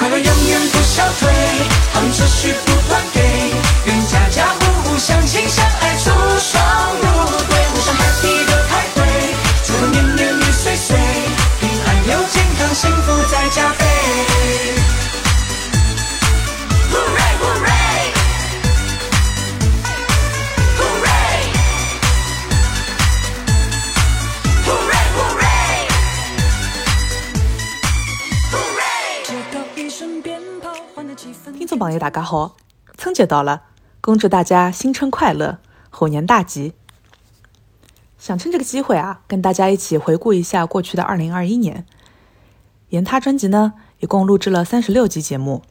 快乐永远不消退，好运持续不断给，愿家家众朋友，大家好，春节到了，恭祝大家新春快乐，虎年大吉！想趁这个机会啊，跟大家一起回顾一下过去的二零二一年。言他专辑呢，一共录制了三十六集节目。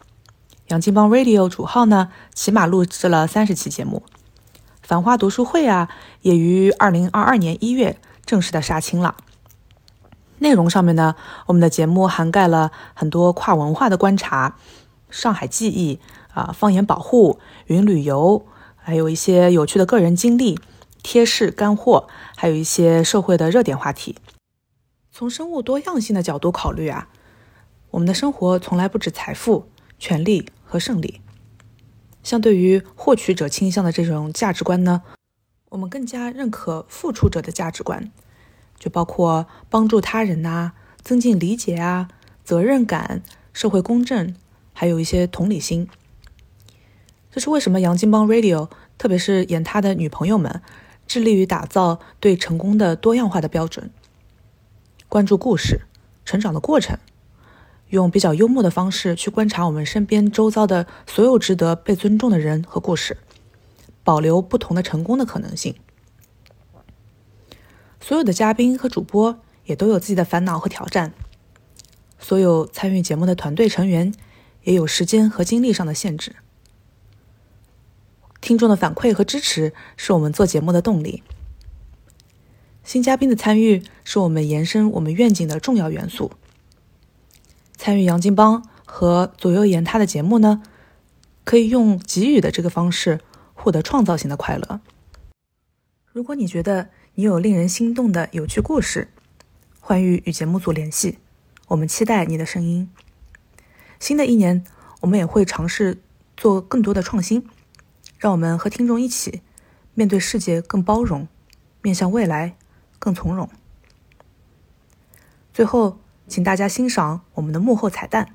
杨金帮 Radio 主号呢，起码录制了三十期节目。繁花读书会啊，也于二零二二年一月正式的杀青了。内容上面呢，我们的节目涵盖了很多跨文化的观察、上海记忆啊、方言保护、云旅游，还有一些有趣的个人经历、贴士干货，还有一些社会的热点话题。从生物多样性的角度考虑啊，我们的生活从来不止财富、权利和胜利。相对于获取者倾向的这种价值观呢，我们更加认可付出者的价值观。就包括帮助他人呐、增进理解啊、责任感、社会公正，还有一些同理心。这是为什么杨金邦 Radio，特别是演他的女朋友们，致力于打造对成功的多样化的标准，关注故事、成长的过程，用比较幽默的方式去观察我们身边周遭的所有值得被尊重的人和故事，保留不同的成功的可能性。所有的嘉宾和主播也都有自己的烦恼和挑战，所有参与节目的团队成员也有时间和精力上的限制。听众的反馈和支持是我们做节目的动力，新嘉宾的参与是我们延伸我们愿景的重要元素。参与杨金帮和左右言他的节目呢，可以用给予的这个方式获得创造性的快乐。如果你觉得你有令人心动的有趣故事，欢迎与节目组联系，我们期待你的声音。新的一年，我们也会尝试做更多的创新，让我们和听众一起面对世界更包容，面向未来更从容。最后，请大家欣赏我们的幕后彩蛋，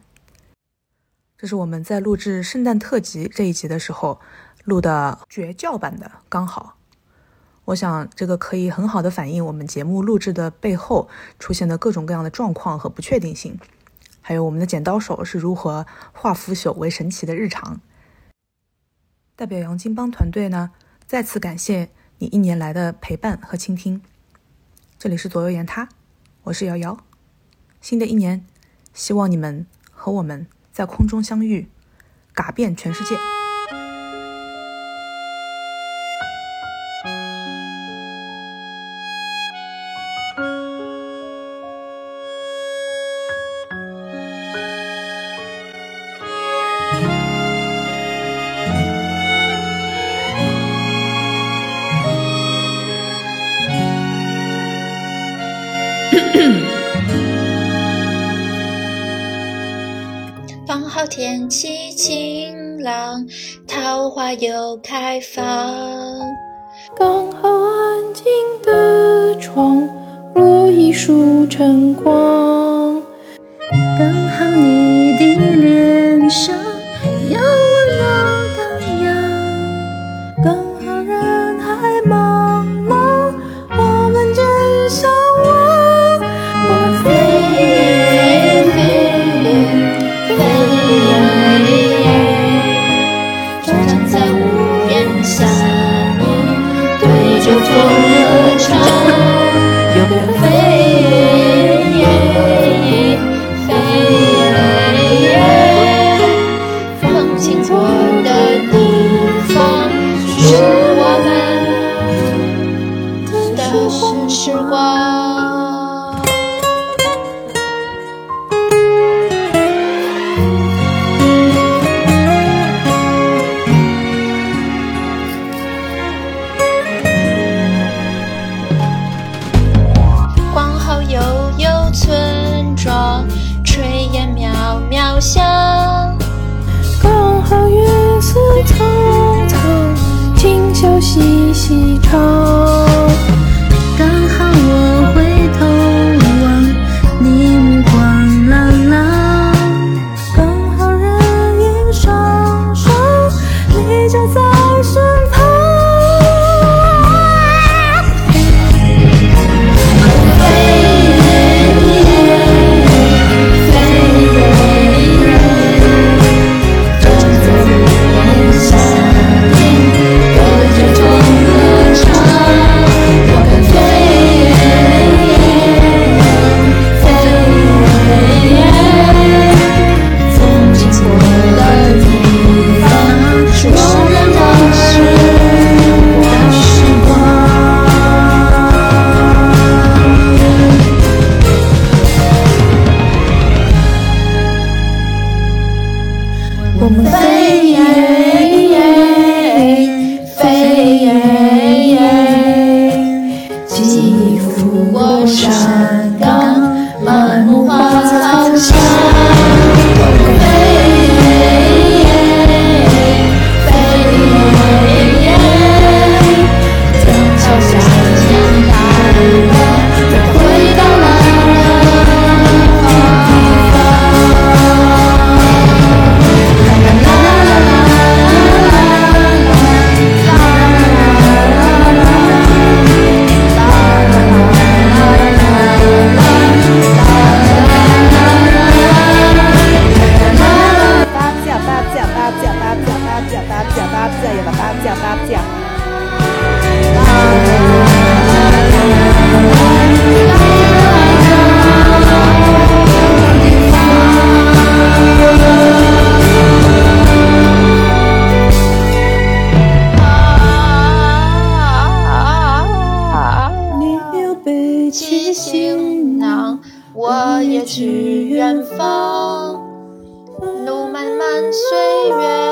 这是我们在录制圣诞特辑这一集的时候录的绝叫版的，刚好。我想这个可以很好的反映我们节目录制的背后出现的各种各样的状况和不确定性，还有我们的剪刀手是如何化腐朽为神奇的日常。代表杨金帮团队呢，再次感谢你一年来的陪伴和倾听。这里是左右言他，我是瑶瑶。新的一年，希望你们和我们在空中相遇，嘎遍全世界。刚好天气晴朗，桃花又开放。刚好安静的窗，落一束晨光。细细愁。你有背起行囊，我也去远方。路漫漫，岁月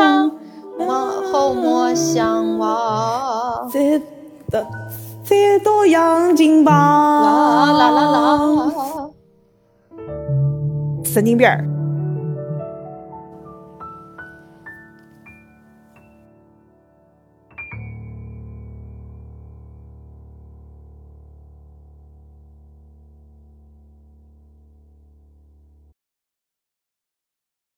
长，莫后莫相忘。再的再到杨金榜。啦啦啦啦！神经病儿。